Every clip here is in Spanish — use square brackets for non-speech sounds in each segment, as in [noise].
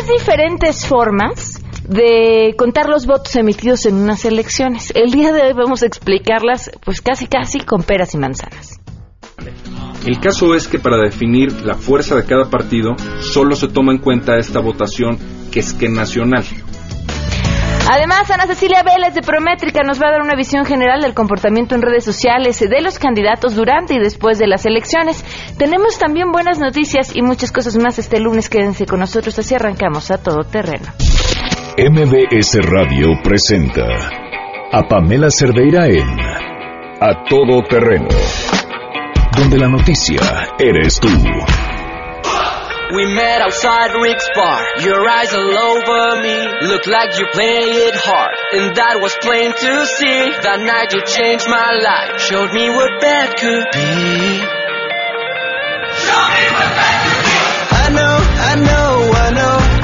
tres diferentes formas de contar los votos emitidos en unas elecciones. El día de hoy vamos a explicarlas pues casi casi con peras y manzanas. El caso es que para definir la fuerza de cada partido solo se toma en cuenta esta votación que es que nacional. Además, Ana Cecilia Vélez de Prométrica nos va a dar una visión general del comportamiento en redes sociales de los candidatos durante y después de las elecciones. Tenemos también buenas noticias y muchas cosas más este lunes. Quédense con nosotros, así arrancamos a todo terreno. MBS Radio presenta a Pamela Cerdeira en A Todo Terreno, donde la noticia eres tú. We met outside Rick's bar. Your eyes all over me. Looked like you play it hard. And that was plain to see. That night you changed my life. Showed me what bad could be. Show me what bad could be. I know, I know, I know.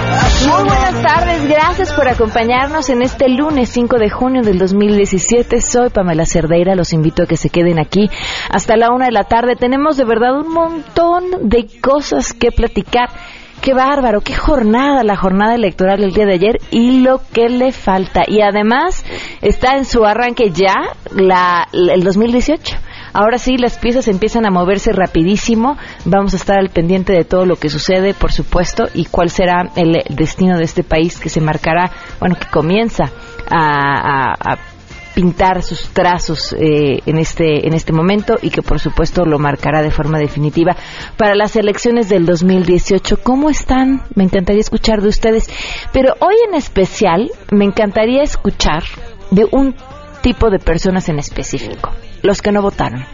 Muy buenas tardes, gracias por acompañarnos en este lunes 5 de junio del 2017. Soy Pamela Cerdeira, los invito a que se queden aquí hasta la una de la tarde. Tenemos de verdad un montón de cosas que platicar. Qué bárbaro, qué jornada la jornada electoral el día de ayer y lo que le falta. Y además está en su arranque ya la, el 2018. Ahora sí, las piezas empiezan a moverse rapidísimo. Vamos a estar al pendiente de todo lo que sucede, por supuesto, y cuál será el destino de este país que se marcará, bueno, que comienza a, a pintar sus trazos eh, en este en este momento y que por supuesto lo marcará de forma definitiva para las elecciones del 2018. ¿Cómo están? Me encantaría escuchar de ustedes, pero hoy en especial me encantaría escuchar de un tipo de personas en específico, los que no votaron.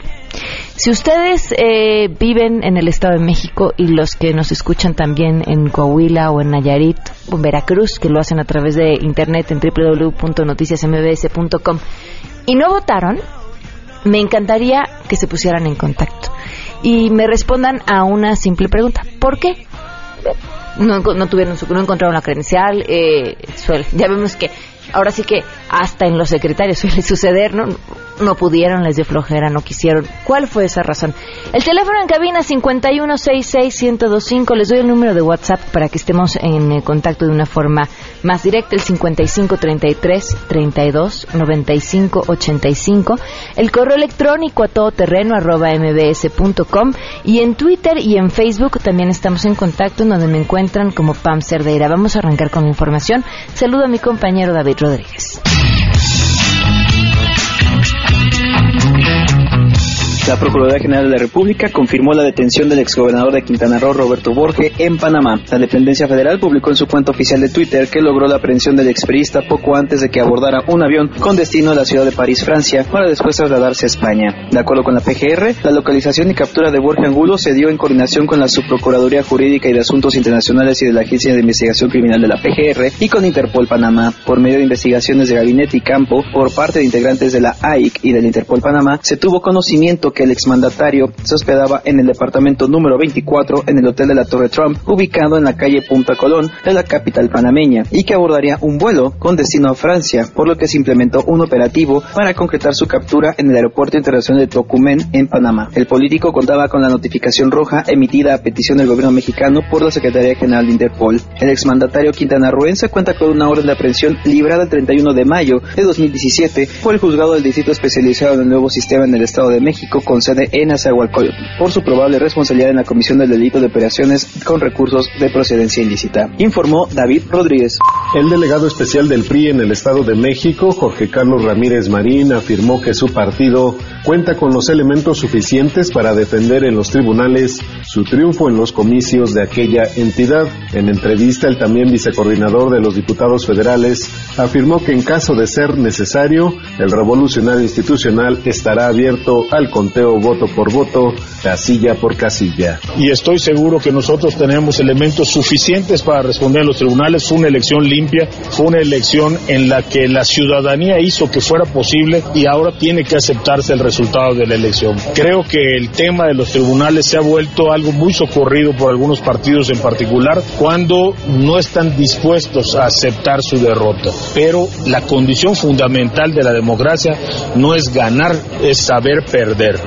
Si ustedes eh, viven en el Estado de México y los que nos escuchan también en Coahuila o en Nayarit o en Veracruz, que lo hacen a través de internet en www.noticiasmbs.com y no votaron, me encantaría que se pusieran en contacto y me respondan a una simple pregunta. ¿Por qué? No, no tuvieron no encontraron la credencial, eh, ya vemos que ahora sí que hasta en los secretarios suele suceder, ¿no? No pudieron, les dio flojera, no quisieron. ¿Cuál fue esa razón? El teléfono en cabina 5166125, les doy el número de WhatsApp para que estemos en eh, contacto de una forma más directa, el 5533329585, el correo electrónico a todoterreno arroba mbs.com y en Twitter y en Facebook también estamos en contacto en donde me encuentran como Pam Cerdeira. Vamos a arrancar con la información. Saludo a mi compañero David Rodríguez. La Procuraduría General de la República confirmó la detención del exgobernador de Quintana Roo, Roberto Borge, en Panamá. La dependencia federal publicó en su cuenta oficial de Twitter que logró la aprehensión del experista poco antes de que abordara un avión con destino a la ciudad de París, Francia, para después trasladarse a España. De acuerdo con la PGR, la localización y captura de Borge Angulo se dio en coordinación con la Subprocuraduría Jurídica y de Asuntos Internacionales y de la Agencia de Investigación Criminal de la PGR y con Interpol Panamá. Por medio de investigaciones de gabinete y campo, por parte de integrantes de la AIC y del Interpol Panamá, se tuvo conocimiento que el exmandatario se hospedaba en el departamento número 24 en el Hotel de la Torre Trump, ubicado en la calle Punta Colón de la capital panameña, y que abordaría un vuelo con destino a Francia, por lo que se implementó un operativo para concretar su captura en el Aeropuerto Internacional de Tocumen, en Panamá. El político contaba con la notificación roja emitida a petición del gobierno mexicano por la Secretaría General de Interpol. El exmandatario quintanarroense cuenta con una orden de aprehensión librada el 31 de mayo de 2017 por el juzgado del Distrito Especializado en el Nuevo Sistema en el Estado de México con sede en Azahualcóyotl por su probable responsabilidad en la comisión del delito de operaciones con recursos de procedencia ilícita. Informó David Rodríguez. El delegado especial del PRI en el Estado de México, Jorge Carlos Ramírez Marín, afirmó que su partido cuenta con los elementos suficientes para defender en los tribunales su triunfo en los comicios de aquella entidad. En entrevista, el también vicecoordinador de los diputados federales afirmó que en caso de ser necesario, el revolucionario institucional estará abierto al voto por voto, casilla por casilla. Y estoy seguro que nosotros tenemos elementos suficientes para responder a los tribunales. Fue una elección limpia, fue una elección en la que la ciudadanía hizo que fuera posible y ahora tiene que aceptarse el resultado de la elección. Creo que el tema de los tribunales se ha vuelto algo muy socorrido por algunos partidos en particular cuando no están dispuestos a aceptar su derrota. Pero la condición fundamental de la democracia no es ganar, es saber perder.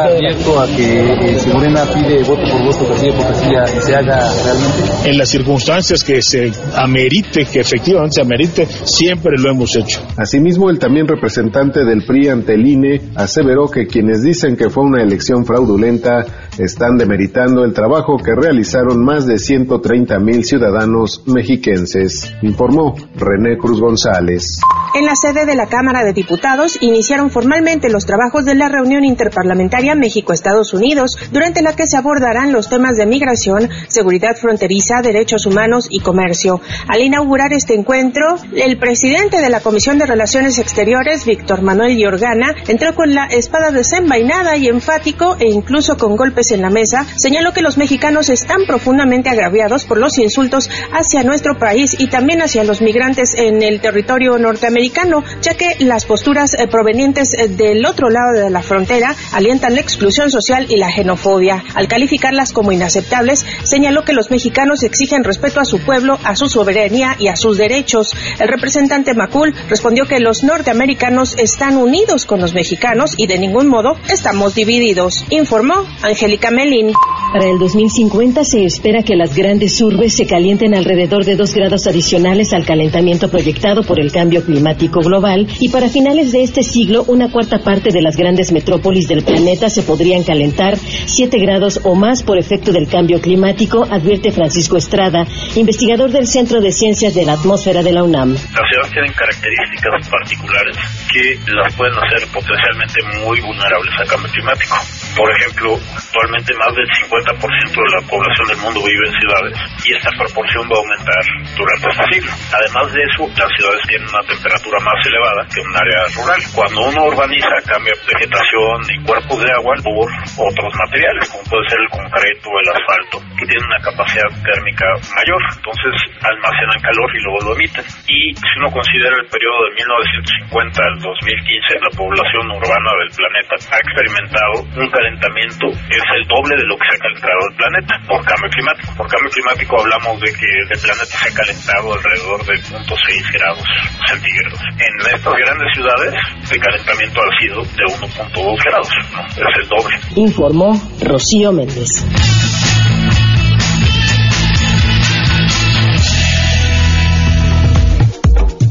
Está abierto a que eh, si Morena pide voto por voto, casilla por casilla, se haga realmente? En las circunstancias que se amerite, que efectivamente se amerite, siempre lo hemos hecho. Asimismo, el también representante del PRI ante el INE aseveró que quienes dicen que fue una elección fraudulenta están demeritando el trabajo que realizaron más de 130 mil ciudadanos mexiquenses, informó René Cruz González. En la sede de la Cámara de Diputados iniciaron formalmente los trabajos de la reunión interparlamentaria México-Estados Unidos, durante la que se abordarán los temas de migración, seguridad fronteriza, derechos humanos y comercio. Al inaugurar este encuentro, el presidente de la Comisión de Relaciones Exteriores, Víctor Manuel Yorgana, entró con la espada desenvainada y enfático e incluso con golpes en la mesa, señaló que los mexicanos están profundamente agraviados por los insultos hacia nuestro país y también hacia los migrantes en el territorio norteamericano, ya que las posturas eh, provenientes eh, del otro lado de la frontera alientan la exclusión social y la xenofobia. Al calificarlas como inaceptables, señaló que los mexicanos exigen respeto a su pueblo, a su soberanía y a sus derechos. El representante Macul respondió que los norteamericanos están unidos con los mexicanos y de ningún modo estamos divididos, informó Angélica Melín. Para el 2050 se espera que las grandes urbes se calienten alrededor de dos grados adicionales al calentamiento proyectado por el cambio climático global y para finales de este siglo una cuarta parte de las grandes metrópolis del planeta se podrían calentar 7 grados o más por efecto del cambio climático, advierte Francisco Estrada, investigador del Centro de Ciencias de la Atmósfera de la UNAM. Las ciudades tienen características particulares que las pueden hacer potencialmente muy vulnerables al cambio climático. Por ejemplo, actualmente más del 50% de la población del mundo vive en ciudades y esta proporción va a aumentar durante este siglo. Además de eso, las ciudades tienen una temperatura más elevada que un área rural. Cuando uno urbaniza, cambia vegetación y cuerpos de agua por otros materiales, como puede ser el concreto, el asfalto, que tienen una capacidad térmica mayor. Entonces almacenan calor y luego lo emiten. Y si uno considera el periodo de 1950 al 2015, la población urbana del planeta ha experimentado un calentamiento es el doble de lo que se ha calentado el planeta por cambio climático. Por cambio climático hablamos de que el planeta se ha calentado alrededor de 0.6 grados centígrados. En estas grandes ciudades el calentamiento ha sido de 1.2 grados, ¿no? es el doble. Informó Rocío Méndez.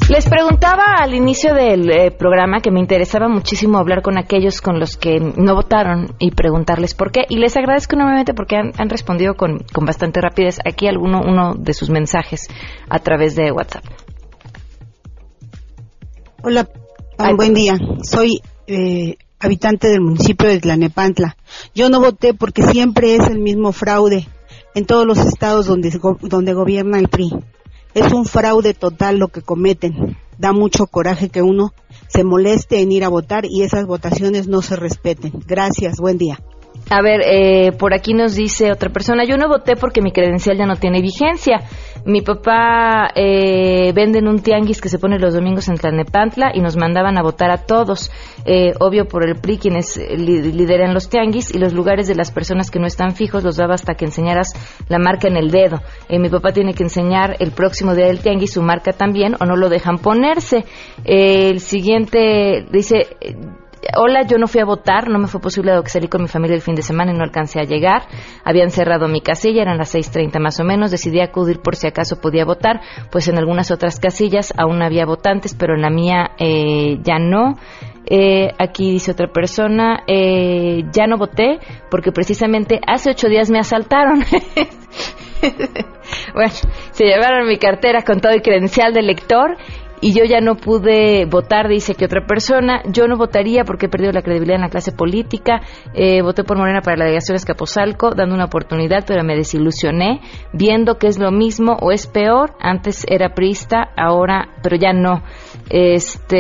Les preguntaba al inicio del eh, programa que me interesaba muchísimo hablar con aquellos con los que no votaron y preguntarles por qué. Y les agradezco enormemente porque han, han respondido con, con, bastante rapidez aquí alguno uno de sus mensajes a través de WhatsApp. Hola, Ay, buen día. Soy eh, habitante del municipio de Tlanepantla. Yo no voté porque siempre es el mismo fraude en todos los estados donde, donde gobierna el PRI. Es un fraude total lo que cometen. Da mucho coraje que uno se moleste en ir a votar y esas votaciones no se respeten. Gracias, buen día. A ver, eh, por aquí nos dice otra persona, yo no voté porque mi credencial ya no tiene vigencia. Mi papá eh, vende en un tianguis que se pone los domingos en Tlanepantla y nos mandaban a votar a todos, eh, obvio por el PRI quienes li lideran los tianguis y los lugares de las personas que no están fijos los daba hasta que enseñaras la marca en el dedo. Eh, mi papá tiene que enseñar el próximo día del tianguis su marca también o no lo dejan ponerse. el siguiente dice hola, yo no fui a votar, no me fue posible dado que salí con mi familia el fin de semana y no alcancé a llegar. Habían cerrado mi casilla, eran las 6.30 más o menos, decidí acudir por si acaso podía votar, pues en algunas otras casillas aún había votantes, pero en la mía eh, ya no. Eh, aquí dice otra persona, eh, ya no voté porque precisamente hace ocho días me asaltaron. [laughs] bueno, se llevaron mi cartera con todo el credencial de lector y yo ya no pude votar, dice que otra persona. Yo no votaría porque he perdido la credibilidad en la clase política. Eh, voté por Morena para la delegación Escaposalco, dando una oportunidad, pero me desilusioné, viendo que es lo mismo o es peor. Antes era priista, ahora, pero ya no. Este,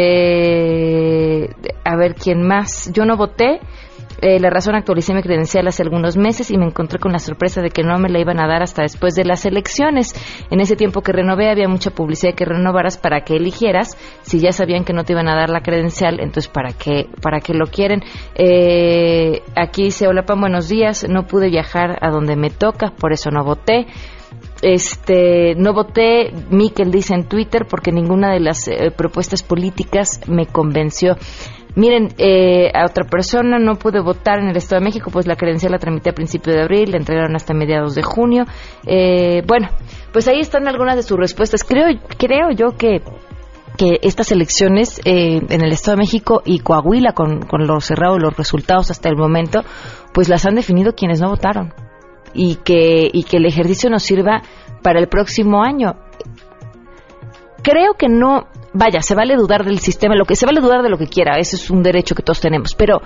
a ver quién más. Yo no voté eh, la razón actualicé mi credencial hace algunos meses y me encontré con la sorpresa de que no me la iban a dar hasta después de las elecciones. En ese tiempo que renové había mucha publicidad que renovaras para que eligieras. Si ya sabían que no te iban a dar la credencial, entonces ¿para qué, para qué lo quieren? Eh, aquí dice, hola Pam, buenos días. No pude viajar a donde me toca, por eso no voté este no voté Miquel dice en Twitter porque ninguna de las eh, propuestas políticas me convenció miren, eh, a otra persona no pude votar en el Estado de México, pues la credencial la tramité a principio de abril, la entregaron hasta mediados de junio. Eh, bueno, pues ahí están algunas de sus respuestas. Creo, creo yo que que estas elecciones eh, en el Estado de México y Coahuila, con, con lo cerrado los resultados hasta el momento, pues las han definido quienes no votaron. Y que, y que el ejercicio nos sirva para el próximo año. Creo que no, vaya, se vale dudar del sistema, lo que se vale dudar de lo que quiera, ese es un derecho que todos tenemos, pero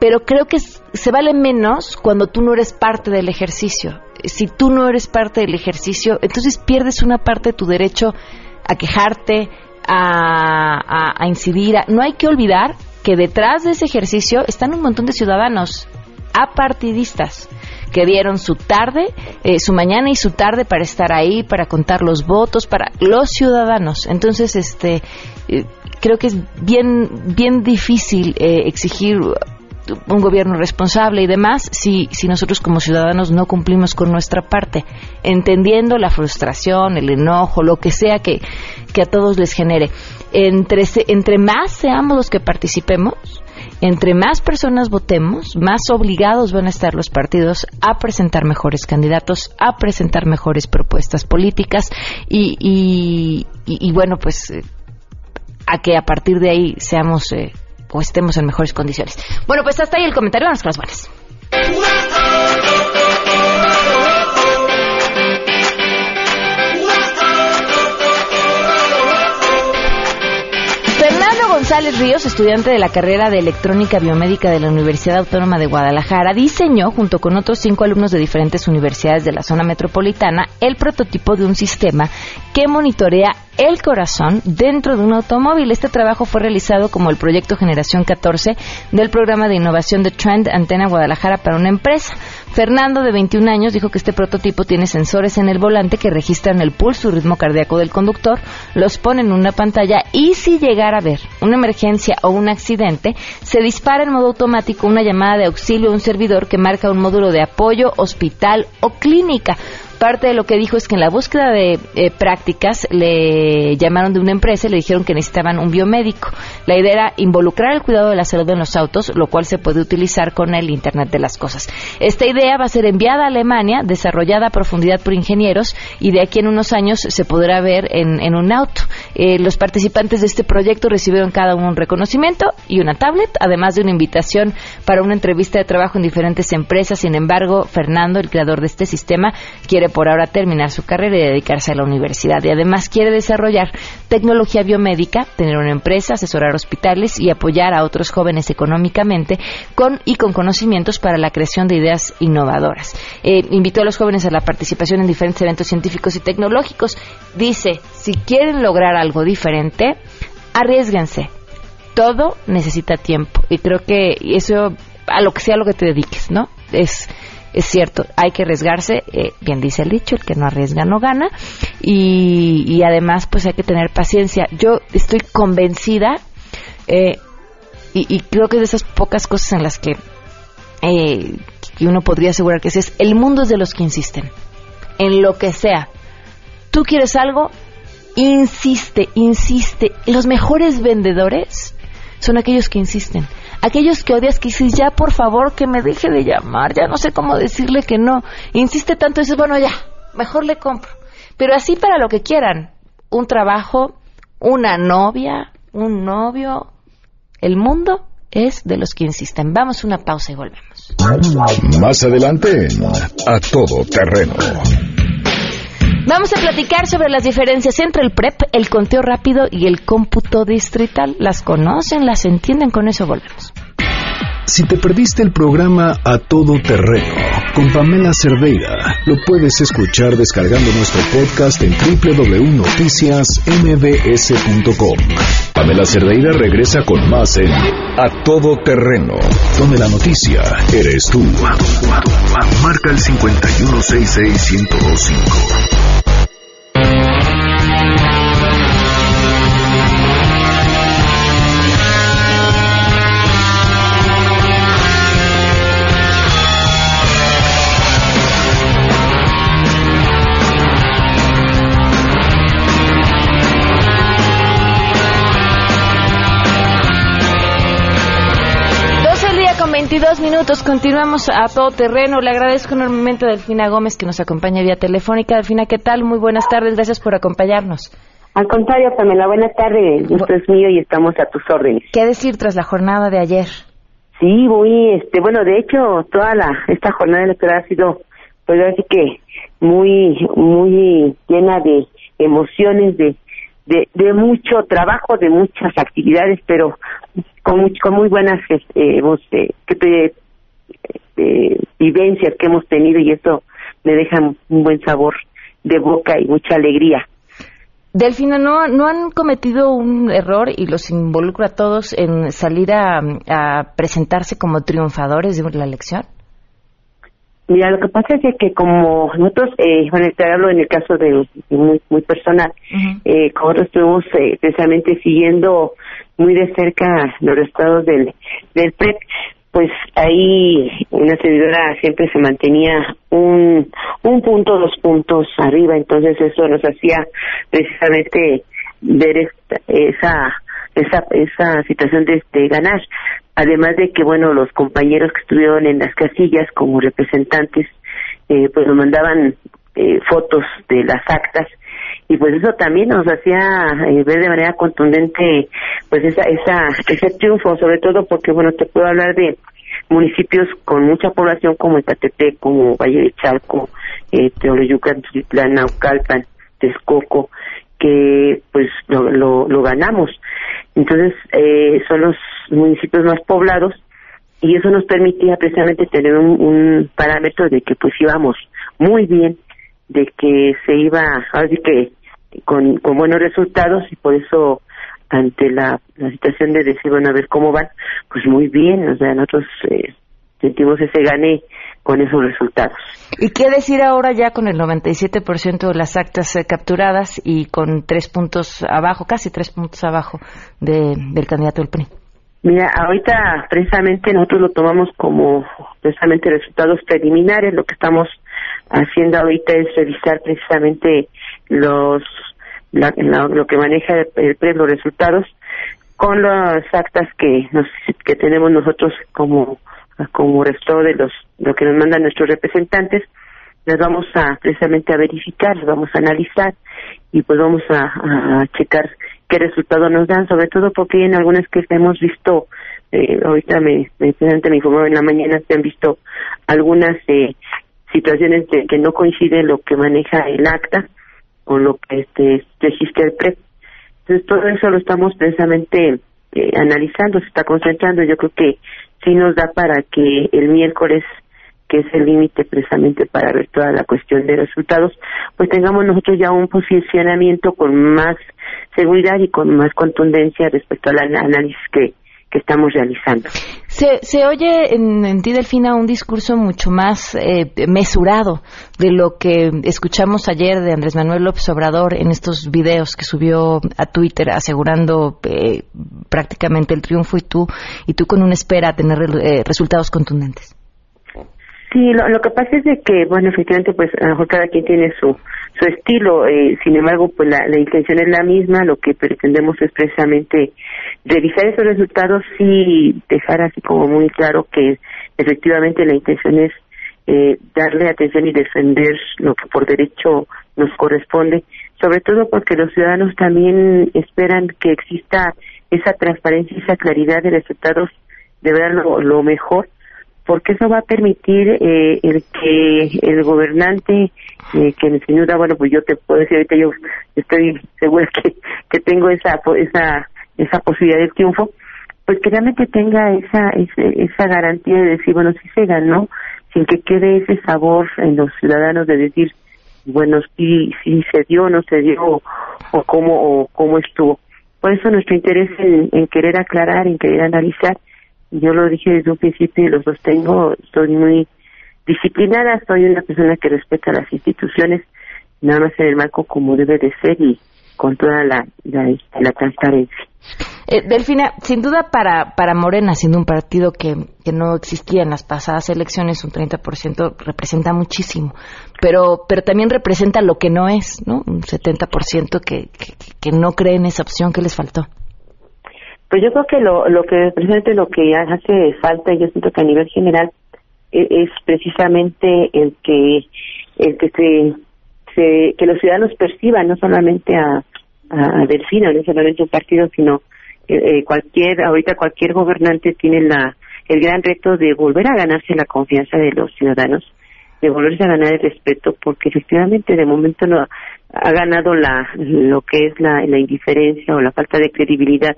pero creo que se vale menos cuando tú no eres parte del ejercicio. Si tú no eres parte del ejercicio, entonces pierdes una parte de tu derecho a quejarte, a, incidir. no hay que olvidar que detrás de ese ejercicio están un montón de ciudadanos apartidistas que dieron su tarde, eh, su mañana y su tarde para estar ahí, para contar los votos, para los ciudadanos. Entonces, este, eh, creo que es bien, bien difícil eh, exigir un gobierno responsable y demás si, si nosotros como ciudadanos no cumplimos con nuestra parte, entendiendo la frustración, el enojo, lo que sea que, que a todos les genere. Entre, entre más seamos los que participemos, entre más personas votemos, más obligados van a estar los partidos a presentar mejores candidatos, a presentar mejores propuestas políticas y, bueno, pues eh, a que a partir de ahí seamos eh, o estemos en mejores condiciones. Bueno, pues hasta ahí el comentario. Vamos con las buenas. González Ríos, estudiante de la carrera de electrónica biomédica de la Universidad Autónoma de Guadalajara, diseñó, junto con otros cinco alumnos de diferentes universidades de la zona metropolitana, el prototipo de un sistema que monitorea el corazón dentro de un automóvil. Este trabajo fue realizado como el proyecto Generación 14 del programa de innovación de Trend Antena Guadalajara para una empresa. Fernando, de 21 años, dijo que este prototipo tiene sensores en el volante que registran el pulso y ritmo cardíaco del conductor, los pone en una pantalla y si llegara a haber una emergencia o un accidente, se dispara en modo automático una llamada de auxilio a un servidor que marca un módulo de apoyo, hospital o clínica parte de lo que dijo es que en la búsqueda de eh, prácticas le llamaron de una empresa y le dijeron que necesitaban un biomédico. La idea era involucrar el cuidado de la salud en los autos, lo cual se puede utilizar con el Internet de las Cosas. Esta idea va a ser enviada a Alemania, desarrollada a profundidad por ingenieros y de aquí en unos años se podrá ver en, un auto. Eh, los participantes de este proyecto recibieron cada uno un reconocimiento y una tablet, además de una invitación para una entrevista de trabajo en diferentes empresas. Sin embargo, Fernando, el creador de este sistema, quiere por ahora terminar su carrera y dedicarse a la universidad. Y además quiere desarrollar tecnología biomédica, tener una empresa, asesorar hospitales y apoyar a otros jóvenes económicamente con y con conocimientos para la creación de ideas innovadoras. Eh, invitó a los jóvenes a la participación en diferentes eventos científicos y tecnológicos. Dice, si quieren lograr algo diferente, arriesguense. Todo necesita tiempo y creo que eso a lo que sea lo que te dediques, ¿no? Es es cierto, hay que arriesgarse, eh, bien dice el dicho, el que no arriesga no gana, y, además pues hay que tener paciencia. Yo estoy convencida, eh, y, creo que es de esas pocas cosas en las que, eh, que uno podría asegurar que es, el mundo es de los que insisten, en lo que sea. Tú quieres algo, insiste, insiste. Los mejores vendedores son aquellos que insisten aquellos que odias que dices, ya por favor que me deje de llamar, ya no sé cómo decirle que no. Insiste tanto dices, bueno, ya, mejor le compro. Pero así para lo que quieran, un trabajo, una novia, un novio, el mundo es de los que insisten. Vamos a una pausa y volvemos. Más adelante, a todo terreno. Vamos a platicar sobre las diferencias entre el PREP, el conteo rápido y el cómputo distrital. ¿Las conocen? ¿Las entienden? Con eso volvemos. Si te perdiste el programa A Todo Terreno con Pamela Cerdeira, lo puedes escuchar descargando nuestro podcast en www.noticiasmbs.com. Pamela Cerdeira regresa con más en A Todo Terreno, donde la noticia eres tú. Marca el 5166125. 22 minutos, continuamos a todo terreno. Le agradezco enormemente a Delfina Gómez que nos acompaña vía telefónica. Delfina, ¿qué tal? Muy buenas tardes, gracias por acompañarnos. Al contrario, Pamela, buenas tardes. Esto es mío y estamos a tus órdenes. ¿Qué decir tras la jornada de ayer? Sí, muy, este, bueno, de hecho, toda la esta jornada electoral ha sido, pues así que muy, muy llena de emociones, de, de, de mucho trabajo, de muchas actividades, pero con, much- con muy buenas este, eh, te- eh, vivencias que hemos tenido y eso me deja un buen sabor de boca y mucha alegría. Delfina, ¿no, ¿no han cometido un error y los involucro a todos en salir a presentarse como triunfadores de la elección? Mira, lo que pasa es que como nosotros, eh, bueno, te hablo en el caso de muy, muy personal, eh, como nosotros estuvimos eh, precisamente siguiendo muy de cerca los resultados del, del PREP, pues ahí una servidora siempre se mantenía un, un punto, dos puntos arriba, entonces eso nos hacía precisamente ver esta, esa esa esa situación de, de ganar además de que bueno los compañeros que estuvieron en las casillas como representantes eh, pues nos mandaban eh, fotos de las actas y pues eso también nos hacía eh, ver de manera contundente pues esa esa ese triunfo sobre todo porque bueno te puedo hablar de municipios con mucha población como Ecatepec, como Valle de Chalco, eh, Teoloyucan, Naucalpan, Texcoco, que pues lo, lo, lo ganamos. Entonces eh, son los municipios más poblados y eso nos permitía precisamente tener un, un parámetro de que pues íbamos muy bien, de que se iba, así que con, buenos resultados y por eso ante la, la situación de decir, bueno, a ver cómo van, pues muy bien, o sea, nosotros eh, sentimos ese gane con esos resultados. ¿Y qué decir ahora ya con el 97% de las actas eh, capturadas y con tres puntos abajo, casi tres puntos abajo de, del candidato del PRI? Mira, ahorita precisamente nosotros lo tomamos como precisamente resultados preliminares. Lo que estamos haciendo ahorita es revisar precisamente los la- la- lo que maneja el PRE, los resultados con las actas que nos que tenemos nosotros como como resultado de los lo que nos mandan nuestros representantes las vamos a precisamente a verificar, las vamos a analizar y pues vamos a, checar qué resultado nos dan, sobre todo porque en algunas que hemos visto, eh, ahorita me, me, me informaron en la mañana, se han visto algunas eh, situaciones de que no coincide lo que maneja el acta con lo que este registra el PREP. Entonces todo eso lo estamos precisamente eh, analizando, se está concentrando. Yo creo que sí nos da para que el miércoles, que es el límite precisamente para ver toda la cuestión de resultados, pues tengamos nosotros ya un posicionamiento con más seguridad y con más contundencia respecto al análisis que, que estamos realizando. Se, se oye en, ti, Delfina, un discurso mucho más eh, mesurado de lo que escuchamos ayer de Andrés Manuel López Obrador en estos videos que subió a Twitter asegurando eh, prácticamente el triunfo y tú y tú con una espera a tener eh, resultados contundentes. Sí, lo, lo que pasa es de que, bueno, efectivamente, pues a lo mejor cada quien tiene su su estilo, eh, sin embargo, pues la, la intención es la misma, lo que pretendemos es precisamente revisar esos resultados y dejar así como muy claro que efectivamente la intención es eh, darle atención y defender lo que por derecho nos corresponde, sobre todo porque los ciudadanos también esperan que exista esa transparencia y esa claridad de resultados, de ver lo, lo mejor porque eso va a permitir eh, el que el gobernante eh, que sin duda bueno pues yo te puedo decir ahorita yo estoy segura que, que tengo esa esa esa posibilidad de triunfo pues que realmente tenga esa esa, garantía de decir bueno sí se ganó sin que quede ese sabor en los ciudadanos de decir bueno sí sí se dio no se dio o cómo o cómo estuvo. Por eso nuestro interés en querer aclarar en querer analizar yo lo dije desde un principio y lo sostengo, soy muy disciplinada, soy una persona que respeta las instituciones, nada más en el marco como debe de ser y con toda la, la, la transparencia. Eh, Delfina, sin duda para, para Morena, siendo un partido que, que no existía en las pasadas elecciones, un 30% representa muchísimo, pero, pero también representa lo que no es, ¿no? Un 70% que, que, que no cree en esa opción que les faltó. Pues yo creo que lo, lo que precisamente lo que hace falta, yo siento que a nivel general e, es, precisamente el que el que se, se, que los ciudadanos perciban no solamente a, a, Delfino, no solamente un partido, sino eh, eh, cualquier ahorita cualquier gobernante tiene la el gran reto de volver a ganarse la confianza de los ciudadanos, de volverse a ganar el respeto, porque efectivamente de momento no ha ganado la lo que es la, la indiferencia o la falta de credibilidad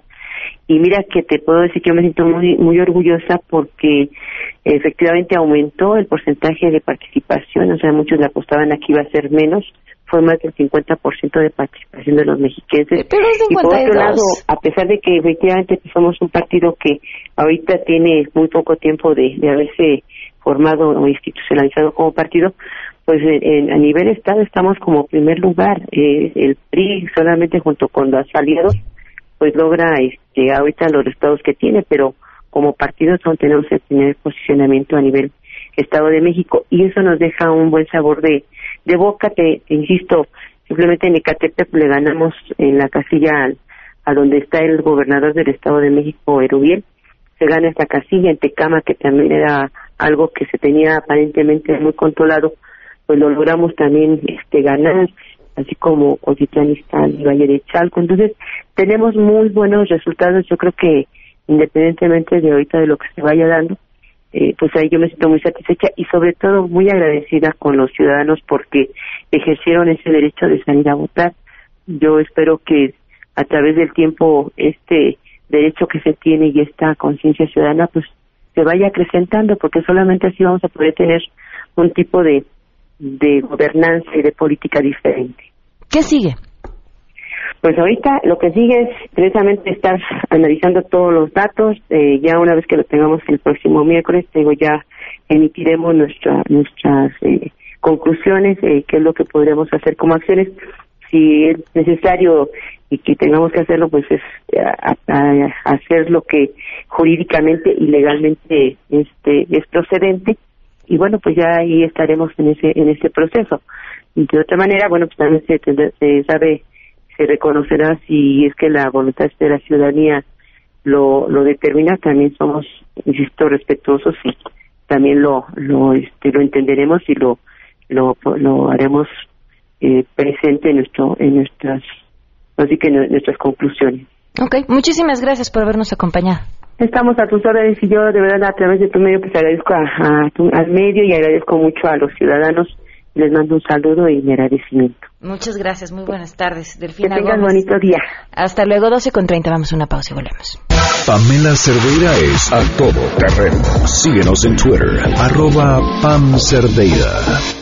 y mira que te puedo decir que yo me siento muy muy orgullosa porque efectivamente aumentó el porcentaje de participación, o sea, muchos le apostaban a que iba a ser menos, fue más del 50% de participación de los mexiquenses. Pero es y por otro lado, a pesar de que efectivamente somos un partido que ahorita tiene muy poco tiempo de, de haberse formado o institucionalizado como partido, pues a nivel Estado estamos como primer lugar. Eh, el PRI solamente junto con los aliados pues logra este, ahorita los resultados que tiene, pero como partido son, tenemos que tener posicionamiento a nivel Estado de México y eso nos deja un buen sabor de, de boca, te, insisto, simplemente en Ecatepec le ganamos en la casilla a donde está el gobernador del Estado de México, Erubiel, se gana esta casilla en Tecama, que también era algo que se tenía aparentemente muy controlado, pues lo logramos también este ganar así como Otitlán y Valle de Chalco. Entonces, tenemos muy buenos resultados. Yo creo que independientemente de ahorita de lo que se vaya dando, eh, pues ahí yo me siento muy satisfecha y sobre todo muy agradecida con los ciudadanos porque ejercieron ese derecho de salir a votar. Yo espero que a través del tiempo este derecho que se tiene y esta conciencia ciudadana pues se vaya acrecentando porque solamente así vamos a poder tener un tipo de de gobernanza y de política diferente. ¿Qué sigue? Pues ahorita lo que sigue es precisamente estar analizando todos los datos. Eh, ya una vez que lo tengamos el próximo miércoles, digo, ya emitiremos nuestra, nuestras eh, conclusiones, eh, qué es lo que podríamos hacer como acciones. Si es necesario y que tengamos que hacerlo, pues es hacer lo que jurídicamente y legalmente este, es procedente y bueno pues ya ahí estaremos en ese en ese proceso y de otra manera bueno pues también se, se sabe se reconocerá si es que la voluntad de la ciudadanía lo lo determina también somos insisto respetuosos y también lo lo este lo entenderemos y lo lo lo haremos eh, presente en nuestro en nuestras así que en nuestras conclusiones Ok, muchísimas gracias por habernos acompañado. Estamos a tus órdenes y yo de verdad a través de tu medio pues agradezco a, al medio y agradezco mucho a los ciudadanos. Les mando un saludo y mi agradecimiento. Muchas gracias, muy buenas tardes. Delfina que tengas bonito día. Hasta luego, 12 con 30. Vamos a una pausa y volvemos. Pamela Cerdeira es a todo terreno. Síguenos en Twitter, arroba Pam Cerdeira.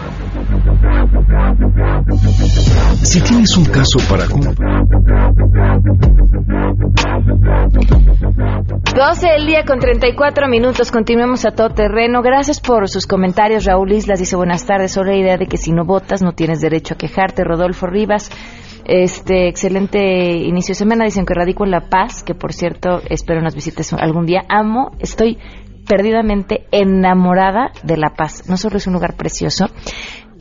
Si tienes un caso para... 12 el día con 34 minutos. Continuemos a todo terreno. Gracias por sus comentarios. Raúl Islas dice buenas tardes. Solo la idea de que si no votas no tienes derecho a quejarte. Rodolfo Rivas. Este excelente inicio de semana. Dicen que radico en La Paz, que por cierto espero nos visites algún día. Amo, estoy perdidamente enamorada de La Paz. No solo es un lugar precioso,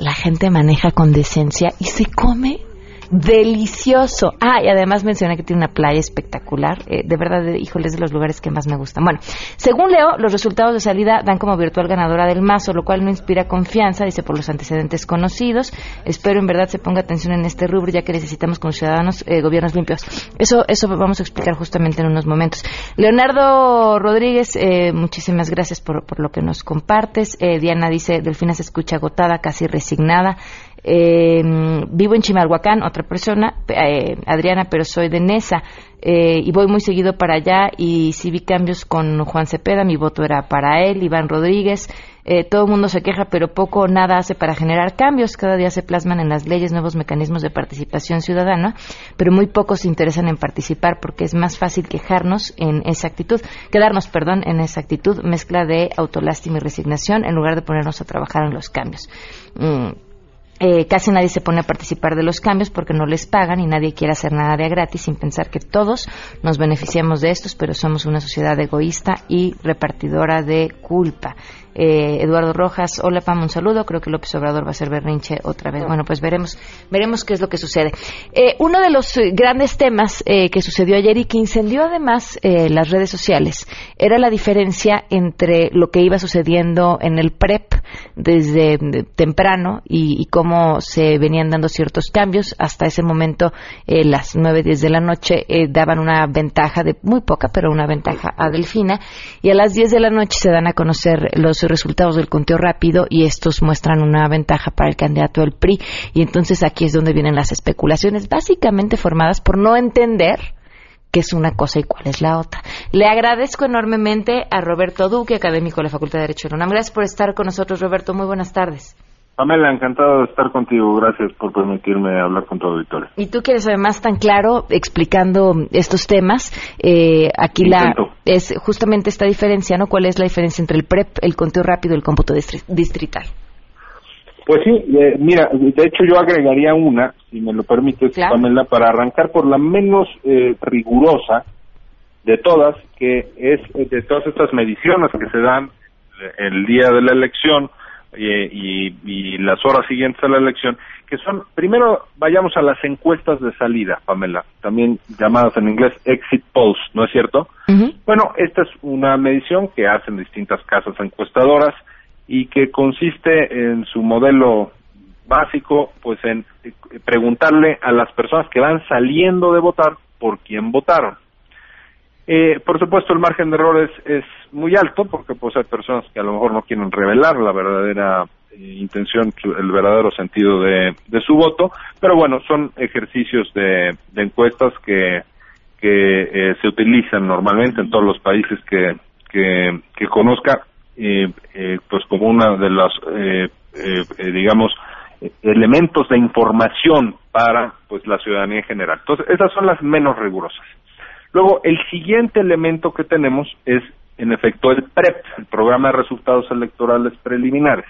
la gente maneja con decencia y se come delicioso. Ah, y además menciona que tiene una playa espectacular. Eh, de verdad, híjole, es de los lugares que más me gustan. Bueno, según Leo, los resultados de salida dan como virtual ganadora del mazo, lo cual no inspira confianza, dice por los antecedentes conocidos. Espero en verdad se ponga atención en este rubro, ya que necesitamos como ciudadanos eh, gobiernos limpios. Eso, eso vamos a explicar justamente en unos momentos. Leonardo Rodríguez, eh, muchísimas gracias por, por, lo que nos compartes. Diana dice, Delfina se escucha agotada, casi resignada. Eh, vivo en Chimalhuacán, otra persona, eh, Adriana, pero soy de Nesa. Eh, y voy muy seguido para allá y si vi cambios con Juan Cepeda, mi voto era para él, Iván Rodríguez. Eh, todo el mundo se queja, pero poco o nada hace para generar cambios. Cada día se plasman en las leyes nuevos mecanismos de participación ciudadana, pero muy pocos se interesan en participar porque es más fácil quejarnos en esa actitud, quedarnos, perdón, en esa actitud, mezcla de autolástima y resignación en lugar de ponernos a trabajar en los cambios. Mm Eh, casi nadie se pone a participar de los cambios porque no les pagan y nadie quiere hacer nada de gratis sin pensar que todos nos beneficiamos de estos, pero somos una sociedad egoísta y repartidora de culpa. Eh, Eduardo Rojas, hola Pam, un saludo. Creo que López Obrador va a ser berrinche otra vez. Bueno, pues veremos, veremos qué es lo que sucede. Eh, uno de los eh, grandes temas que sucedió ayer y que incendió además las redes sociales era la diferencia entre lo que iba sucediendo en el PREP desde temprano y, cómo se venían dando ciertos cambios. Hasta ese momento, las nueve, diez de la noche daban una ventaja de muy poca, pero una ventaja a Delfina. Y a las diez de la noche se dan a conocer los resultados del conteo rápido y estos muestran una ventaja para el candidato del PRI. Y entonces aquí es donde vienen las especulaciones, básicamente formadas por no entender qué es una cosa y cuál es la otra. Le agradezco enormemente a Roberto Duque, académico de la Facultad de Derecho de UNAM. Gracias por estar con nosotros, Roberto. Muy buenas tardes. Pamela, encantado de estar contigo. Gracias por permitirme hablar con tu auditorio. Y tú quieres además tan claro explicando estos temas. Eh, aquí la es justamente esta diferencia, ¿no? ¿Cuál es la diferencia entre el PREP, el conteo rápido y el cómputo distrital? Pues sí, eh, mira, de hecho yo agregaría una, si me lo permites, Pamela, para arrancar por la menos eh, rigurosa de todas, que es de todas estas mediciones que se dan el día de la elección y, las horas siguientes a la elección, que son, primero vayamos a las encuestas de salida, Pamela, también llamadas en inglés exit polls, ¿no es cierto? Bueno, esta es una medición que hacen distintas casas encuestadoras y que consiste en su modelo básico, pues en preguntarle a las personas que van saliendo de votar por quién votaron. Eh, por supuesto, el margen de error es, muy alto porque pues hay personas que a lo mejor no quieren revelar la verdadera eh, intención, el verdadero sentido de, su voto, pero bueno, son ejercicios de, encuestas que, que eh, se utilizan normalmente en todos los países que, que, conozca, pues como una de las, digamos, elementos de información para pues la ciudadanía en general. Entonces, esas son las menos rigurosas. Luego, el siguiente elemento que tenemos es, en efecto, el PREP, el Programa de Resultados Electorales Preliminares.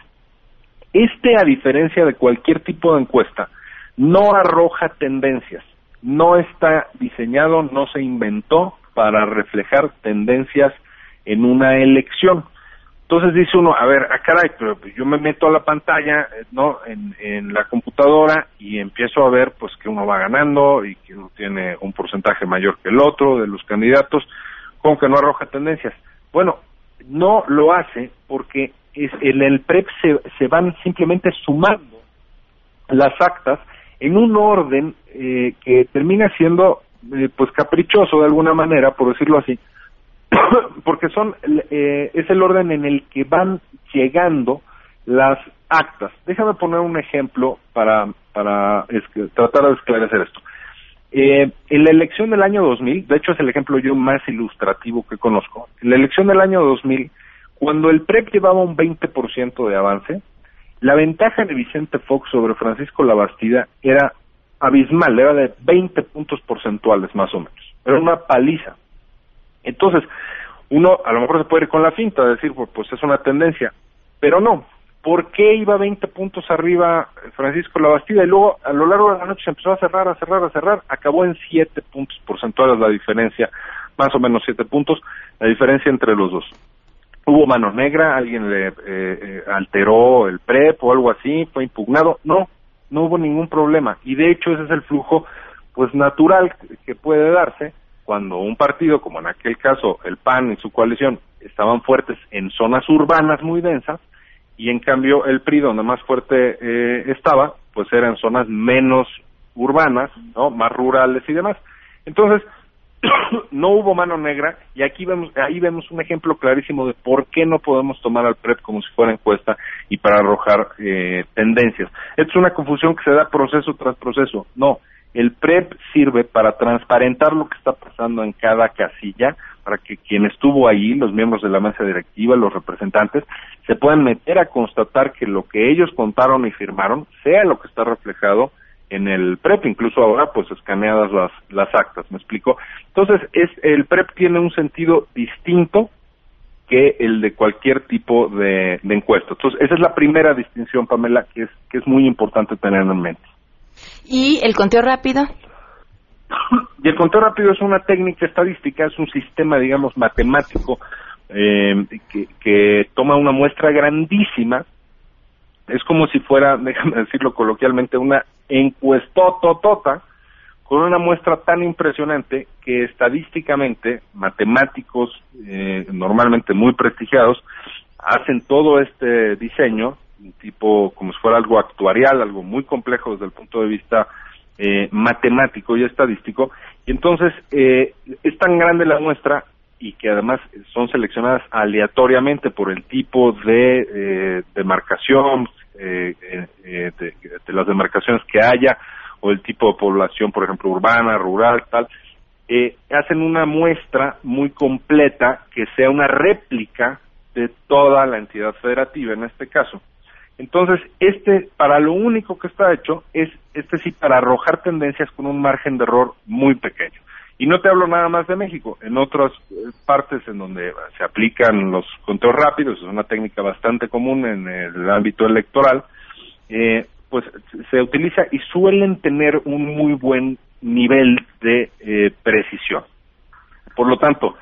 Este, a diferencia de cualquier tipo de encuesta, no arroja tendencias, no está diseñado, no se inventó para reflejar tendencias en una elección. Entonces dice uno, a ver, ah, caray, pero pues yo me meto a la pantalla, eh, ¿no? En, en, la computadora y empiezo a ver, pues, que uno va ganando y que uno tiene un porcentaje mayor que el otro de los candidatos, como que no arroja tendencias. Bueno, no lo hace porque es, en el PREP se, se van simplemente sumando las actas en un orden eh, que termina siendo, eh, pues, caprichoso de alguna manera, por decirlo así, [coughs] porque son eh, es el orden en el que van llegando las actas. Déjame poner un ejemplo para para tratar de esclarecer esto. Eh, en la elección del año 2000, de hecho es el ejemplo yo más ilustrativo que conozco. En la elección del año 2000, cuando el PREP llevaba un 20% de avance, la ventaja de Vicente Fox sobre Francisco Labastida era abismal, era de 20 puntos porcentuales más o menos. Era una paliza. Entonces, uno a lo mejor se puede ir con la finta, de decir, pues, pues es una tendencia, pero no. ¿Por qué iba 20 puntos arriba Francisco Labastida y luego a lo largo de la noche se empezó a cerrar, a cerrar, a cerrar? Acabó en 7 puntos porcentuales la diferencia, más o menos 7 puntos, la diferencia entre los dos. ¿Hubo mano negra? ¿Alguien le eh, eh, alteró el PREP o algo así? ¿Fue impugnado? No, no hubo ningún problema. Y de hecho ese es el flujo pues natural que puede darse cuando un partido, como en aquel caso el PAN y su coalición, estaban fuertes en zonas urbanas muy densas, y en cambio el PRI, donde más fuerte eh, estaba, pues era en zonas menos urbanas, ¿no? Más rurales y demás. Entonces, [coughs] no hubo mano negra y aquí vemos ahí vemos un ejemplo clarísimo de por qué no podemos tomar al PREP como si fuera encuesta y para arrojar eh, tendencias. Esto es una confusión que se da proceso tras proceso. No, el PREP sirve para transparentar lo que está pasando en cada casilla, para que quien estuvo ahí, los miembros de la mesa directiva, los representantes, se puedan meter a constatar que lo que ellos contaron y firmaron sea lo que está reflejado en el PREP, incluso ahora pues escaneadas las, las actas, ¿me explico? Entonces, es, el PREP tiene un sentido distinto que el de cualquier tipo de, de encuesta. Entonces, esa es la primera distinción, Pamela, que es, que es muy importante tener en mente. ¿Y el conteo rápido? Y el conteo rápido es una técnica estadística, es un sistema, digamos, matemático eh, que, toma una muestra grandísima. Es como si fuera, [laughs] déjame decirlo coloquialmente, una encuestototota con una muestra tan impresionante que estadísticamente matemáticos eh, normalmente muy prestigiados hacen todo este diseño tipo como si fuera algo actuarial, algo muy complejo desde el punto de vista eh, matemático y estadístico. Y entonces eh, es tan grande la muestra y que además son seleccionadas aleatoriamente por el tipo de eh, demarcación, eh, de, de, las demarcaciones que haya, o el tipo de población, por ejemplo, urbana, rural, tal, eh, hacen una muestra muy completa que sea una réplica de toda la entidad federativa en este caso. Entonces, este, para lo único que está hecho es, este sí, para arrojar tendencias con un margen de error muy pequeño. Y no te hablo nada más de México, en otras eh, partes en donde se aplican los conteos rápidos, es una técnica bastante común en el ámbito electoral, eh, pues se utiliza y suelen tener un muy buen nivel de eh, precisión. Por lo tanto,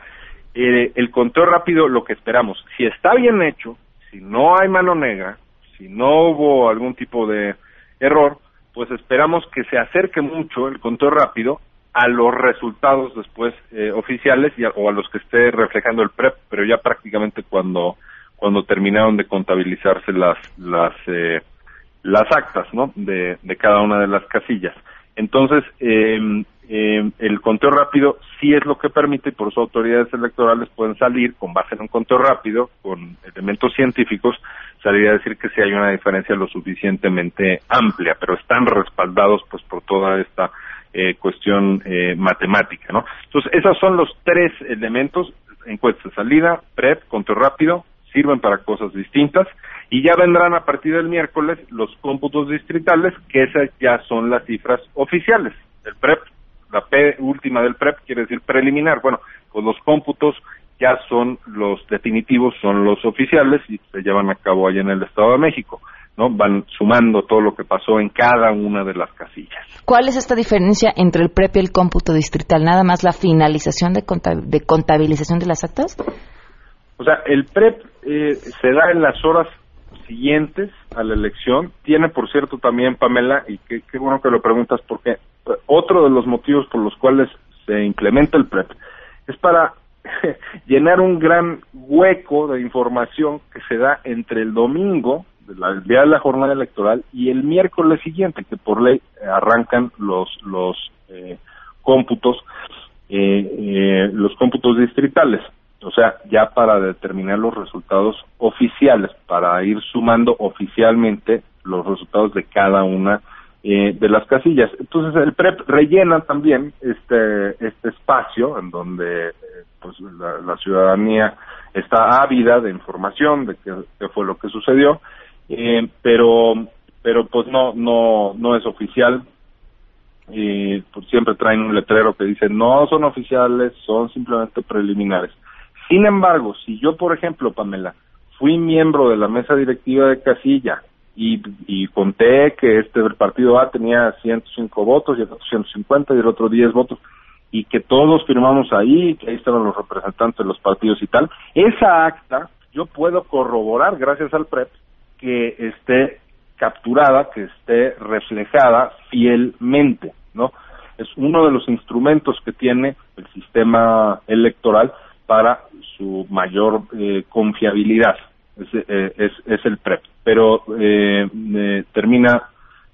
eh, el conteo rápido, lo que esperamos, si está bien hecho, si no hay mano negra, si no hubo algún tipo de error, pues esperamos que se acerque mucho el conteo rápido a los resultados después eh, oficiales y o a los que esté reflejando el PREP, pero ya prácticamente cuando cuando terminaron de contabilizarse las las eh, las actas ¿no? de cada una de las casillas. Entonces, eh, eh, el conteo rápido sí es lo que permite y por eso autoridades electorales pueden salir con base en un conteo rápido, con elementos científicos, salir a decir que sí hay una diferencia lo suficientemente amplia, pero están respaldados pues por toda esta eh, cuestión eh, matemática, ¿no? Entonces, esos son los tres elementos, encuesta de salida, PREP, conteo rápido, sirven para cosas distintas y ya vendrán a partir del miércoles los cómputos distritales, que esas ya son las cifras oficiales. El PREP, la P última del PREP quiere decir preliminar. Bueno, pues los cómputos ya son los definitivos, son los oficiales y se llevan a cabo allá en el Estado de México. ¿no? Van sumando todo lo que pasó en cada una de las casillas. ¿Cuál es esta diferencia entre el PREP y el cómputo distrital? ¿Nada más la finalización de, de contabilización de las actas? O sea, el PREP eh, se da en las horas siguientes a la elección. Tiene, por cierto, también, Pamela, y qué, bueno que lo preguntas, porque eh, otro de los motivos por los cuales se implementa el PREP es para [laughs] llenar un gran hueco de información que se da entre el domingo, el día de la jornada electoral, y el miércoles siguiente, que por ley arrancan los, los eh, cómputos, eh, los cómputos distritales o sea, ya para determinar los resultados oficiales, para ir sumando oficialmente los resultados de cada una eh, de las casillas. Entonces el PREP rellena también este este espacio en donde eh, pues la, ciudadanía está ávida de información de qué, fue lo que sucedió, eh, pero pero pues no no no es oficial y pues siempre traen un letrero que dice no son oficiales, son simplemente preliminares. Sin embargo, si yo, por ejemplo, Pamela, fui miembro de la mesa directiva de Casilla y, conté que este partido A tenía 105 votos y el otro 150 y el otro 10 votos y que todos firmamos ahí, que ahí estaban los representantes de los partidos y tal, esa acta yo puedo corroborar gracias al PREP que esté capturada, que esté reflejada fielmente, ¿no? Es uno de los instrumentos que tiene el sistema electoral para su mayor eh, confiabilidad. Es, eh, el PREP. Pero eh, termina,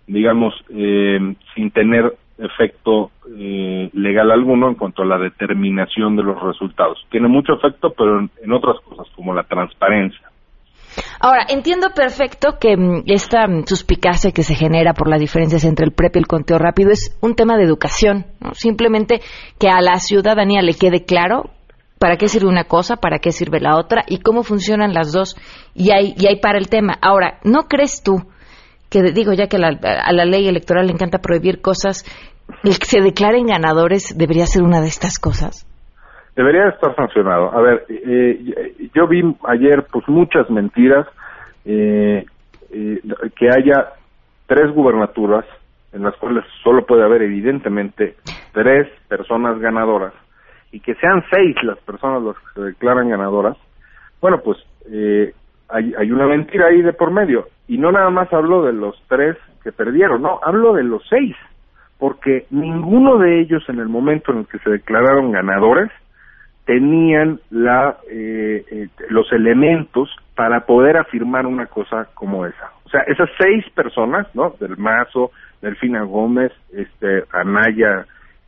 digamos, sin tener efecto legal alguno en cuanto a la determinación de los resultados. Tiene mucho efecto, pero en, otras cosas, como la transparencia. Ahora, entiendo perfecto que mm, esta suspicacia que se genera por las diferencias entre el PREP y el conteo rápido es un tema de educación, simplemente que a la ciudadanía le quede claro para qué sirve una cosa, para qué sirve la otra y cómo funcionan las dos. Y hay, y hay para el tema. Ahora, ¿no crees tú que, digo, ya que a la ley electoral le encanta prohibir cosas, el que se declaren ganadores debería ser una de estas cosas? Debería estar sancionado. A ver, eh, yo vi ayer pues muchas mentiras eh, eh, que haya tres gubernaturas en las cuales solo puede haber evidentemente tres personas ganadoras y que sean seis las personas las que se declaran ganadoras, bueno, pues eh, hay, hay una mentira ahí de por medio. Y no nada más hablo de los tres que perdieron, no, hablo de los seis, porque ninguno de ellos en el momento en el que se declararon ganadores tenían la, eh, eh, los elementos para poder afirmar una cosa como esa. O sea, esas seis personas, ¿no? Del Mazo, Delfina Gómez, este, Anaya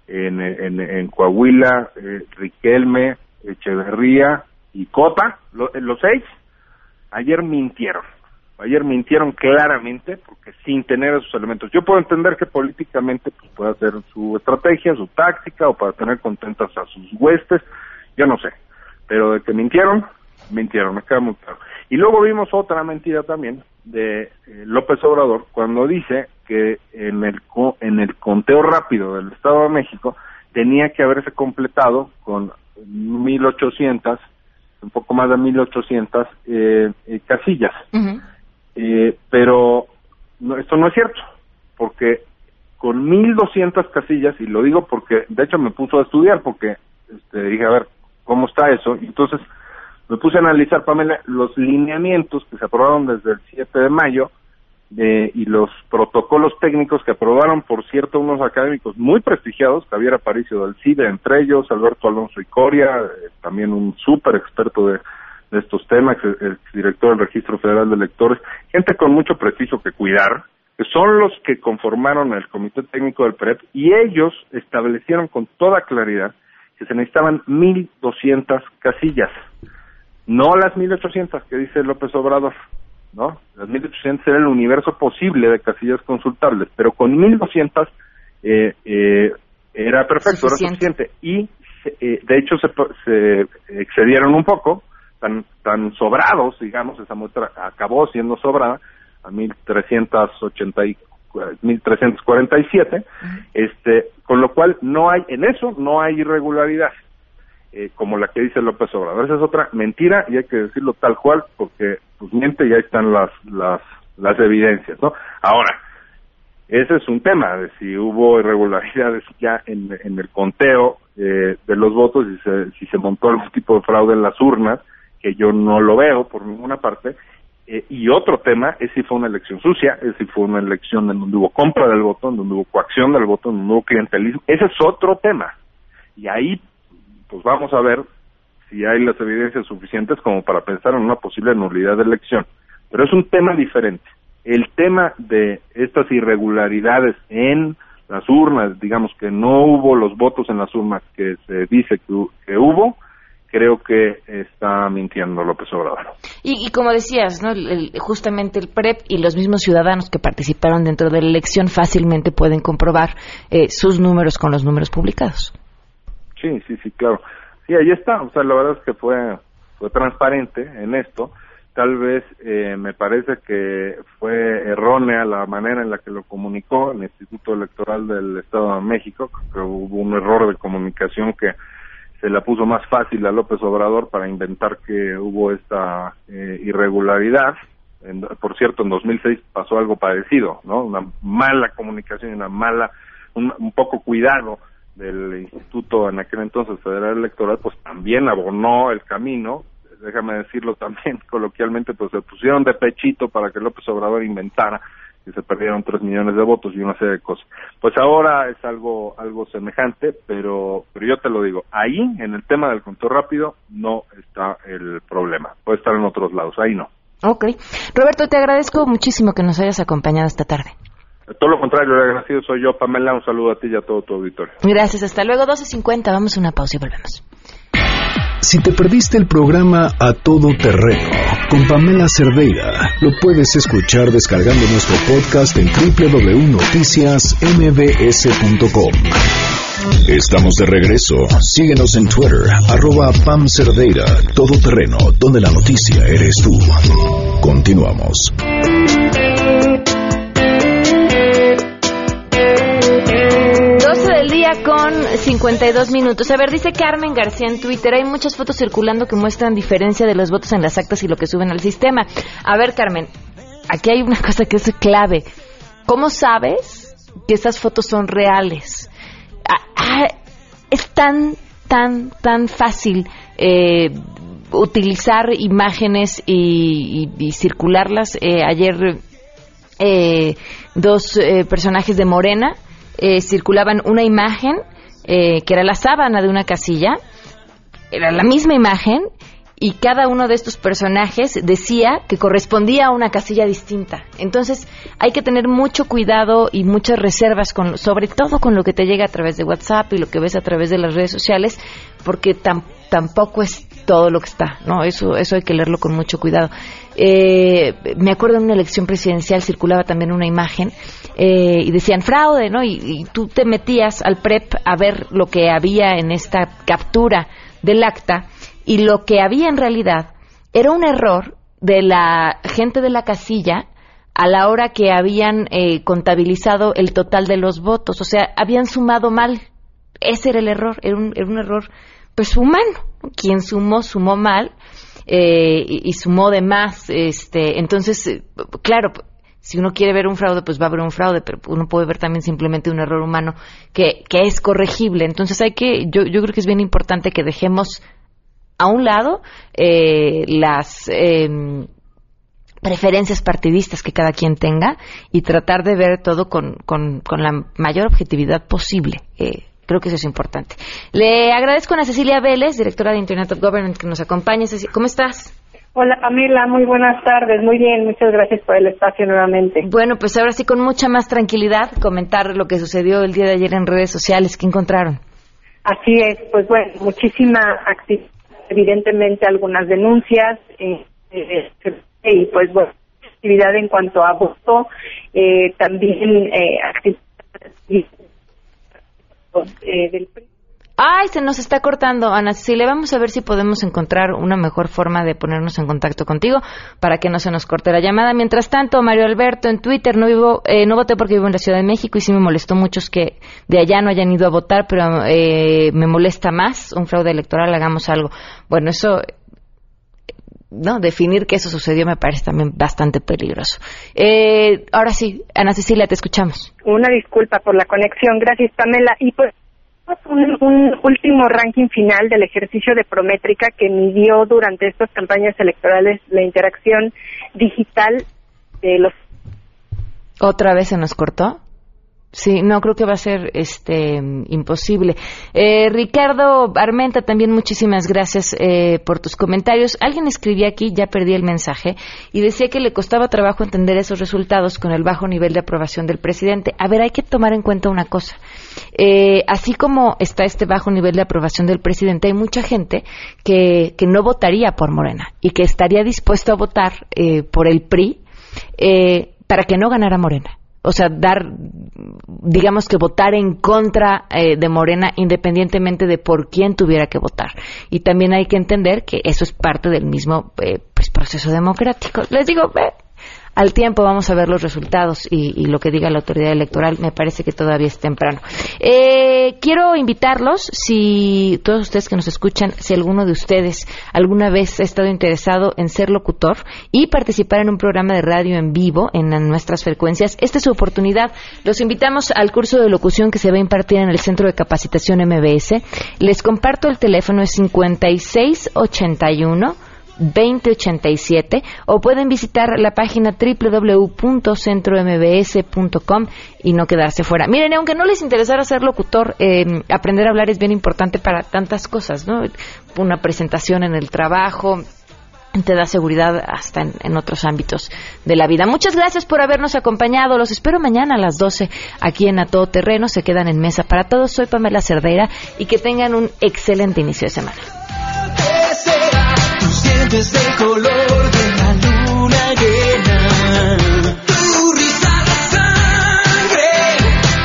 en, en, en Coahuila, eh, Riquelme, Echeverría y Cota, los seis, ayer mintieron. Ayer mintieron claramente porque sin tener esos elementos. Yo puedo entender que políticamente pues, pueda hacer su estrategia, su táctica o para tener contentas a sus huestes, yo no sé. Pero de que mintieron, mintieron, me queda muy claro. Y luego vimos otra mentira también de eh, López Obrador cuando dice que en el, en el conteo rápido del Estado de México tenía que haberse completado con 1.800, un poco más de 1.800 eh, eh, casillas. eh, pero no, esto no es cierto, porque con 1.200 casillas, y lo digo porque de hecho me puso a estudiar, porque este, dije, a ver, ¿cómo está eso? Y entonces me puse a analizar, Pamela, los lineamientos que se aprobaron desde el 7 de mayo eh, y los protocolos técnicos que aprobaron, por cierto, unos académicos muy prestigiados, Javier Aparicio del CIDE, entre ellos, Alberto Alonso y Coria, eh, también un súper experto de, de, estos temas, el director del Registro Federal de Electores, gente con mucho prestigio que cuidar, que son los que conformaron el Comité Técnico del PREP, y ellos establecieron con toda claridad que se necesitaban 1.200 casillas no las 1800 que dice López Obrador, ¿no? Las 1800 era el universo posible de casillas consultables, pero con 1200 eh, eh, era perfecto, era suficiente. Y eh, de hecho se, se excedieron un poco, tan, tan sobrados, digamos, esa muestra acabó siendo sobrada a 1380 y 1347, este, con lo cual no hay, en eso no hay irregularidad. Eh, como la que dice López Obrador. Esa es otra mentira y hay que decirlo tal cual porque pues miente y ahí están las, las, las evidencias, ¿no? Ahora, ese es un tema de si hubo irregularidades ya en, en el conteo eh, de los votos y se, si se montó algún tipo de fraude en las urnas, que yo no lo veo por ninguna parte. Eh, y otro tema es si fue una elección sucia, es si fue una elección en donde hubo compra del voto, en donde hubo coacción del voto, en donde hubo clientelismo. Ese es otro tema. Y ahí pues vamos a ver si hay las evidencias suficientes como para pensar en una posible nulidad de elección. Pero es un tema diferente. El tema de estas irregularidades en las urnas, digamos que no hubo los votos en las urnas que se dice que, hubo, creo que está mintiendo López Obrador. Y, como decías, ¿no? justamente el PREP y los mismos ciudadanos que participaron dentro de la elección fácilmente pueden comprobar eh, sus números con los números publicados. Sí, sí, sí, claro. Sí, ahí está. O sea, la verdad es que fue, fue transparente en esto. Tal vez eh, me parece que fue errónea la manera en la que lo comunicó el Instituto Electoral del Estado de México. que hubo un error de comunicación que se la puso más fácil a López Obrador para inventar que hubo esta eh, irregularidad. por cierto, en 2006 pasó algo parecido, ¿no? Una mala comunicación una mala, un, un poco cuidado del Instituto en aquel entonces Federal Electoral, pues también abonó el camino, déjame decirlo también [laughs] coloquialmente, pues se pusieron de pechito para que López Obrador inventara que se perdieron tres millones de votos y una serie de cosas. Pues ahora es algo algo semejante, pero pero yo te lo digo, ahí en el tema del conteo rápido no está el problema, puede estar en otros lados, ahí no. Ok. Roberto, te agradezco muchísimo que nos hayas acompañado esta tarde. Todo lo contrario, el agradecido soy yo, Pamela. Un saludo a ti y a todo tu auditorio. Gracias, hasta luego, 12.50. Vamos a una pausa y volvemos. Si te perdiste el programa A Todo Terreno con Pamela Cerdeira, lo puedes escuchar descargando nuestro podcast en www.noticiasmbs.com. Estamos de regreso. Síguenos en Twitter, arroba Pam Cerdeira, Todo Terreno, donde la noticia eres tú. Continuamos. 50 52 minutos. A ver, dice Carmen García en Twitter, hay muchas fotos circulando que muestran diferencia de los votos en las actas y lo que suben al sistema. A ver, Carmen, aquí hay una [laughs] cosa que es clave. ¿Cómo sabes que esas fotos son reales? Ah, ah, es tan, tan, tan fácil eh, utilizar imágenes y, circularlas. Eh, ayer eh, dos personajes de Morena circulaban una imagen que era la sábana de una casilla, era la misma imagen y cada uno de estos personajes decía que correspondía a una casilla distinta. Entonces hay que tener mucho cuidado y muchas reservas, con, sobre todo con lo que te llega a través de WhatsApp y lo que ves a través de las redes sociales, porque tampoco es todo lo que está, ¿no? Eso, eso hay que leerlo con mucho cuidado. Eh, me acuerdo en una elección presidencial circulaba también una imagen eh, y decían fraude, ¿no? Y, tú te metías al PREP a ver lo que había en esta captura del acta y lo que había en realidad era un error de la gente de la casilla a la hora que habían eh, contabilizado el total de los votos, o sea, habían sumado mal. Ese era el error, era un, era un error pues humano. Quien sumó, sumó mal eh, y, sumó de más. Este, entonces, eh, claro, si uno quiere ver un fraude, pues va a haber un fraude, pero uno puede ver también simplemente un error humano que, que es corregible. Entonces hay que, yo, yo creo que es bien importante que dejemos a un lado eh, las em, preferencias partidistas que cada quien tenga y tratar de ver todo con, con, la mayor objetividad posible. Eh, creo que eso es importante. Le agradezco a Cecilia Vélez, directora de Internet of Government, que nos acompañe. ¿Cómo estás? Hola Pamela, muy buenas tardes, muy bien, muchas gracias por el espacio nuevamente. Bueno, pues ahora sí con mucha más tranquilidad comentar lo que sucedió el día de ayer en redes sociales, ¿qué encontraron? Así es, pues bueno, muchísima actividad evidentemente algunas denuncias eh, eh, y pues bueno actividad en cuanto a voto eh, también actividad del Ay, se nos está cortando, Ana le Vamos a ver si podemos encontrar una mejor forma de ponernos en contacto contigo para que no se nos corte la llamada. Mientras tanto, Mario Alberto en Twitter, no vivo, eh, no voté porque vivo en la Ciudad de México y sí me molestó muchos que de allá no hayan ido a votar, pero eh, me molesta más un fraude electoral, hagamos algo. Bueno, eso no definir que eso sucedió me parece también bastante peligroso. Eh, ahora sí, Ana Cecilia, te escuchamos. Una disculpa por la conexión, gracias Pamela. Y pues un, último ranking final del ejercicio de Prométrica que midió durante estas campañas electorales la interacción digital de los. ¿Otra vez se nos cortó? Sí, no creo que va a ser este imposible. Eh, Ricardo Armenta, también muchísimas gracias eh, por tus comentarios. Alguien escribía aquí, ya perdí el mensaje, y decía que le costaba trabajo entender esos resultados con el bajo nivel de aprobación del presidente. A ver, hay que tomar en cuenta una cosa. Eh, así como está este bajo nivel de aprobación del presidente, hay mucha gente que, que no votaría por Morena y que estaría dispuesto a votar eh, por el PRI eh, para que no ganara Morena o sea, dar, digamos que votar en contra eh, de Morena independientemente de por quién tuviera que votar. Y también hay que entender que eso es parte del mismo eh, pues, proceso democrático. Les digo, al tiempo vamos a ver los resultados y, lo que diga la autoridad electoral. Me parece que todavía es temprano. Eh, quiero invitarlos, si todos ustedes que nos escuchan, si alguno de ustedes alguna vez ha estado interesado en ser locutor y participar en un programa de radio en vivo en nuestras frecuencias, esta es su oportunidad. Los invitamos al curso de locución que se va a impartir en el Centro de Capacitación MBS. Les comparto el teléfono es 5681 2087 o pueden visitar la página www.centrombs.com y no quedarse fuera. Miren, aunque no les interesara ser locutor, em, aprender a hablar es bien importante para tantas cosas, ¿no? Una presentación en el trabajo, te da seguridad hasta en, otros ámbitos de la vida. Muchas gracias por habernos acompañado. Los espero mañana a las 12 aquí en A Todo Terreno. Se quedan en mesa para todos. Soy Pamela Cerdeira y que tengan un excelente inicio de semana del color de la luna llena. Tu risa sangre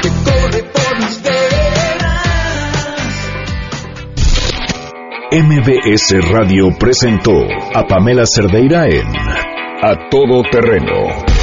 que corre por mis venas. MBS Radio presentó a Pamela Cerdeira en A Todo Terreno.